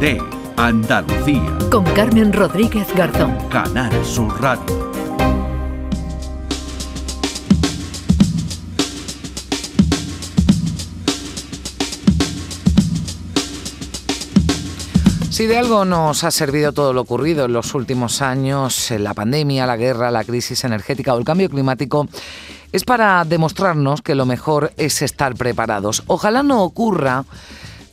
De Andalucía. Con Carmen Rodríguez Garzón. Canal Sur Radio. Si de algo nos ha servido todo lo ocurrido en los últimos años, la pandemia, la guerra, la crisis energética o el cambio climático, es para demostrarnos que lo mejor es estar preparados. Ojalá no ocurra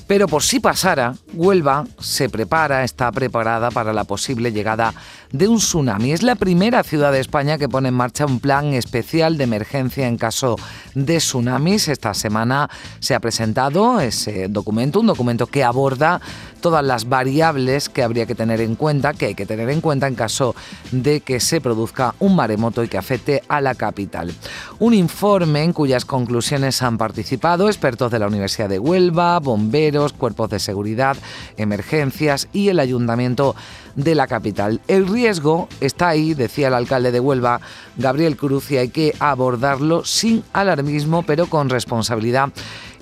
pero por si pasara, Huelva se prepara, está preparada para la posible llegada de un tsunami. Es la primera ciudad de España que pone en marcha un plan especial de emergencia en caso de tsunamis. Esta semana se ha presentado ese documento, un documento que aborda todas las variables que habría que tener en cuenta, que hay que tener en cuenta en caso de que se produzca un maremoto y que afecte a la capital. Un informe en cuyas conclusiones han participado expertos de la Universidad de Huelva, bomberos, cuerpos de seguridad, emergencias y el ayuntamiento de la capital. El riesgo está ahí, decía el alcalde de Huelva, Gabriel Cruz, y hay que abordarlo sin alarmismo, pero con responsabilidad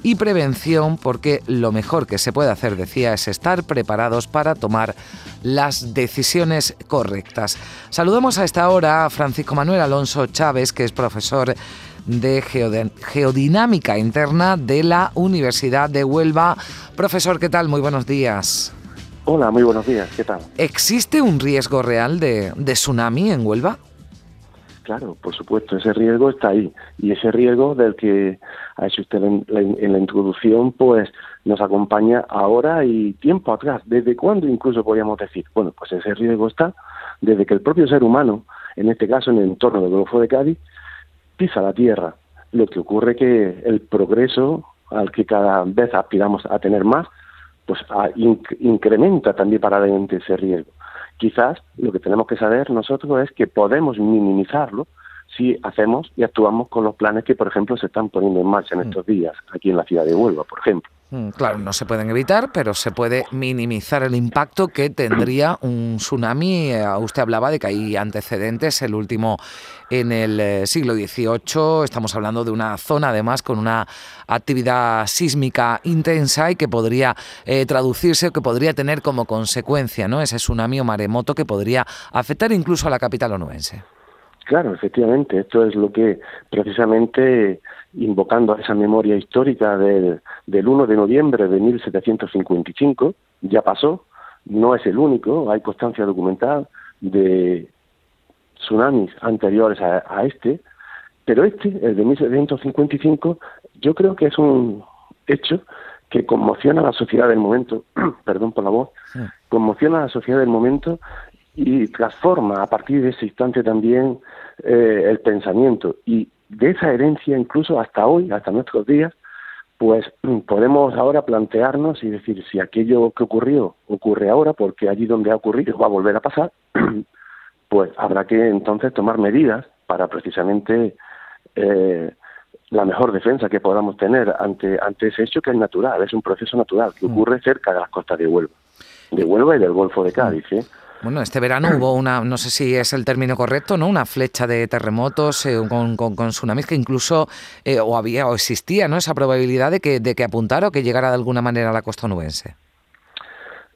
y prevención, porque lo mejor que se puede hacer, decía, es estar preparados para tomar las decisiones correctas. Saludamos a esta hora a Francisco Manuel Alonso Chávez, que es profesor de Geodinámica Interna de la Universidad de Huelva. Profesor, ¿qué tal? Muy buenos días. Hola, muy buenos días, ¿qué tal? ¿Existe un riesgo real de, tsunami en Huelva? Claro, por supuesto, ese riesgo está ahí. Y ese riesgo del que ha hecho usted en la, introducción, pues nos acompaña ahora y tiempo atrás. ¿Desde cuándo incluso podríamos decir? Bueno, pues ese riesgo está desde que el propio ser humano, en este caso en el entorno del Golfo de Cádiz, pisa la tierra. Lo que ocurre que el progreso al que cada vez aspiramos a tener más, pues incrementa también para adelante ese riesgo. Quizás lo que tenemos que saber nosotros es que podemos minimizarlo si hacemos y actuamos con los planes que, por ejemplo, se están poniendo en marcha en mm. estos días, aquí en la ciudad de Huelva, por ejemplo. Mm, claro, no se pueden evitar, pero se puede minimizar el impacto que tendría un tsunami. Eh, usted hablaba de que hay antecedentes, el último en el eh, siglo XVIII. Estamos hablando de una zona, además, con una actividad sísmica intensa y que podría eh, traducirse, que podría tener como consecuencia ¿no? ese tsunami o maremoto que podría afectar incluso a la capital onubense. Claro, efectivamente, esto es lo que precisamente invocando a esa memoria histórica del, del 1 de noviembre de 1755, ya pasó, no es el único, hay constancia documental de tsunamis anteriores a, a este, pero este, el de 1755, yo creo que es un hecho que conmociona a la sociedad del momento, perdón por la voz, conmociona a la sociedad del momento y transforma a partir de ese instante también eh, el pensamiento. Y de esa herencia, incluso hasta hoy, hasta nuestros días, pues podemos ahora plantearnos y decir si aquello que ocurrió ocurre ahora, porque allí donde ha ocurrido va a volver a pasar, pues habrá que entonces tomar medidas para precisamente eh, la mejor defensa que podamos tener ante, ante ese hecho que es natural, es un proceso natural que mm. ocurre cerca de las costas de Huelva, de Huelva y del Golfo de Cádiz. ¿eh? Bueno, este verano hubo una, no sé si es el término correcto, ¿no? Una flecha de terremotos eh, con, con, tsunamis que incluso eh, o había o existía, ¿no? Esa probabilidad de que, de que apuntara o que llegara de alguna manera a la costa onubense.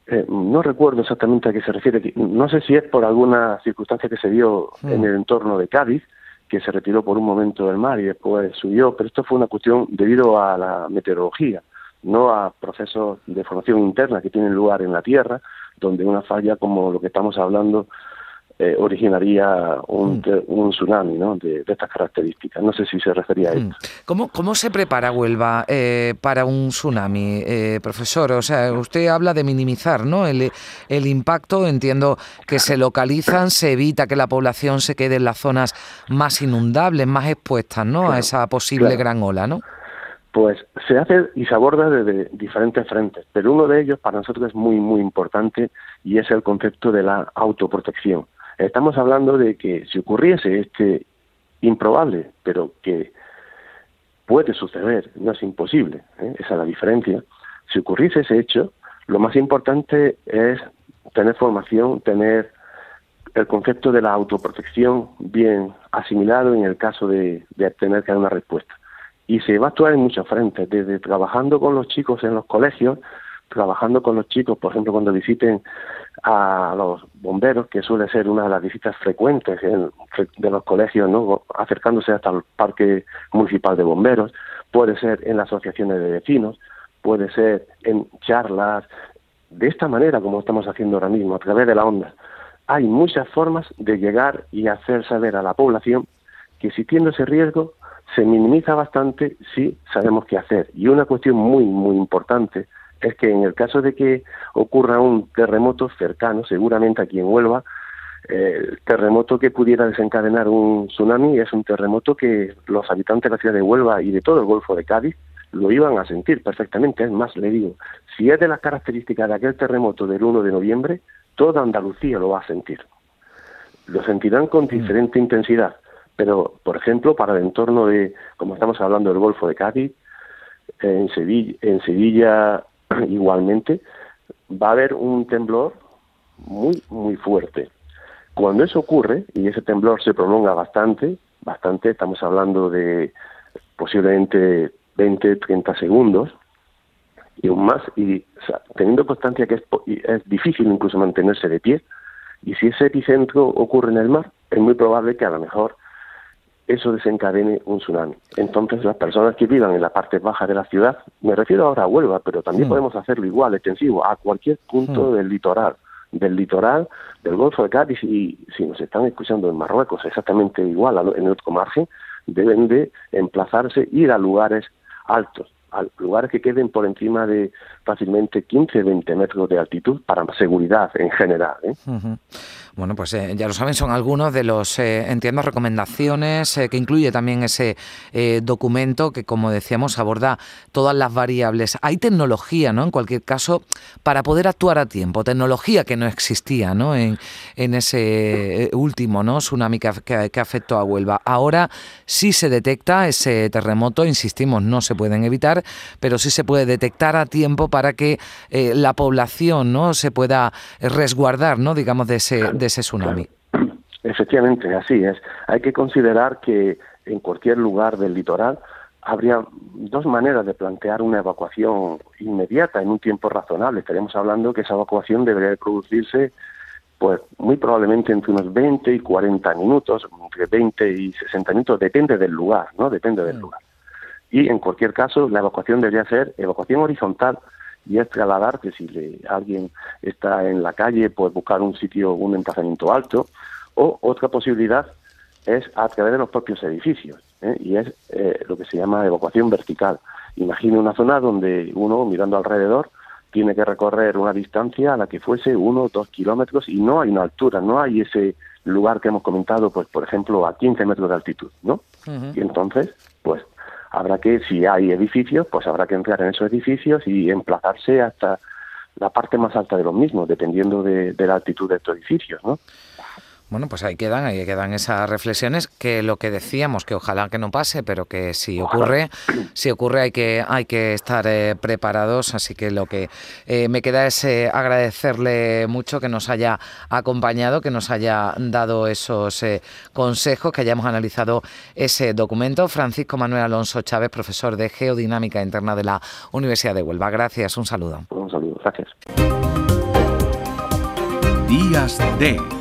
Eh, no recuerdo exactamente a qué se refiere. No sé si es por alguna circunstancia que se dio hmm. en el entorno de Cádiz, que se retiró por un momento del mar y después subió, pero esto fue una cuestión debido a la meteorología, no a procesos de formación interna que tienen lugar en la Tierra, donde una falla como lo que estamos hablando eh, originaría un, mm. un tsunami ¿no? de, estas características. No sé si se refería a mm. esto. ¿Cómo, cómo se prepara Huelva eh, para un tsunami, eh, profesor? O sea, usted habla de minimizar ¿no? el, el impacto. Entiendo que se localizan, se evita que la población se quede en las zonas más inundables, más expuestas ¿no? a esa posible gran ola, ¿no? Pues se hace y se aborda desde diferentes frentes, pero uno de ellos para nosotros es muy, muy importante y es el concepto de la autoprotección. Estamos hablando de que si ocurriese este improbable, pero que puede suceder, no es imposible, ¿eh? esa es la diferencia, si ocurriese ese hecho, lo más importante es tener formación, tener el concepto de la autoprotección bien asimilado en el caso de, de tener que dar una respuesta y se va a actuar en muchos frentes, desde trabajando con los chicos en los colegios trabajando con los chicos, por ejemplo, cuando visiten a los bomberos, que suele ser una de las visitas frecuentes de los colegios, ¿no? acercándose hasta el Parque Municipal de Bomberos, puede ser en las asociaciones de vecinos, puede ser en charlas, de esta manera como estamos haciendo ahora mismo, a través de la onda. Hay muchas formas de llegar y hacer saber a la población que existiendo ese riesgo se minimiza bastante si sabemos qué hacer. Y una cuestión muy, muy importante es que en el caso de que ocurra un terremoto cercano, seguramente aquí en Huelva, el terremoto que pudiera desencadenar un tsunami es un terremoto que los habitantes de la ciudad de Huelva y de todo el Golfo de Cádiz lo iban a sentir perfectamente. Es más, le digo, si es de las características de aquel terremoto del 1 de noviembre, toda Andalucía lo va a sentir. Lo sentirán con mm. diferente intensidad, pero, por ejemplo, para el entorno de, como estamos hablando del Golfo de Cádiz, en Sevilla, en Sevilla igualmente, va a haber un temblor muy, muy fuerte. Cuando eso ocurre, y ese temblor se prolonga bastante, bastante, estamos hablando de posiblemente 20, 30 segundos, y aún más, y teniendo constancia que es, es difícil incluso mantenerse de pie, y si ese epicentro ocurre en el mar, es muy probable que a lo mejor eso desencadene un tsunami. Entonces, las personas que vivan en la parte baja de la ciudad, me refiero ahora a Huelva, pero también podemos hacerlo igual, extensivo, a cualquier punto del litoral, del litoral, del Golfo de Cádiz, y si nos están escuchando en Marruecos, exactamente igual, en el otro margen, deben de emplazarse, ir a lugares altos, a lugares que queden por encima de fácilmente 15, 20 metros de altitud para seguridad en general. ¿eh? Bueno, pues eh, ya lo saben, son algunos de los, eh, entiendo, recomendaciones que incluye también ese documento que, como decíamos, aborda todas las variables. Hay tecnología, ¿no? En cualquier caso, para poder actuar a tiempo. Tecnología que no existía, ¿no? En, en ese último, ¿no? Tsunami que, que, afectó a Huelva. Ahora sí se detecta ese terremoto, insistimos, no se pueden evitar, pero sí se puede detectar a tiempo para que la población, ¿no? Se pueda resguardar, ¿no? Digamos, de ese de ese tsunami. Efectivamente, así es. Hay que considerar que en cualquier lugar del litoral habría dos maneras de plantear una evacuación inmediata en un tiempo razonable. Estaríamos hablando que esa evacuación debería producirse pues muy probablemente entre unos 20 y 40 minutos, entre 20 y 60 minutos, depende del lugar, ¿no? Depende del mm. lugar. Y en cualquier caso, la evacuación debería ser evacuación horizontal, y es trasladar que si le, alguien está en la calle, pues buscar un sitio, un emplazamiento alto, o otra posibilidad es a través de los propios edificios, ¿eh? y es eh, lo que se llama evacuación vertical. Imagine una zona donde uno, mirando alrededor, tiene que recorrer una distancia a la que fuese uno o dos kilómetros y no hay una altura, no hay ese lugar que hemos comentado, pues por ejemplo, a 15 metros de altitud, ¿no? Y entonces, pues habrá que, si hay edificios, pues habrá que entrar en esos edificios y emplazarse hasta la parte más alta de los mismos, dependiendo de, de la altitud de estos edificios, ¿no? Bueno, pues ahí quedan, ahí quedan esas reflexiones que lo que decíamos, que ojalá que no pase, pero que si ocurre, si ocurre hay que, hay que estar eh, preparados. Así que lo que eh, me queda es eh, agradecerle mucho que nos haya acompañado, que nos haya dado esos consejos, que hayamos analizado ese documento. Francisco Manuel Alonso Chávez, profesor de Geodinámica Interna de la Universidad de Huelva. Gracias, un saludo. Un saludo, gracias. Días de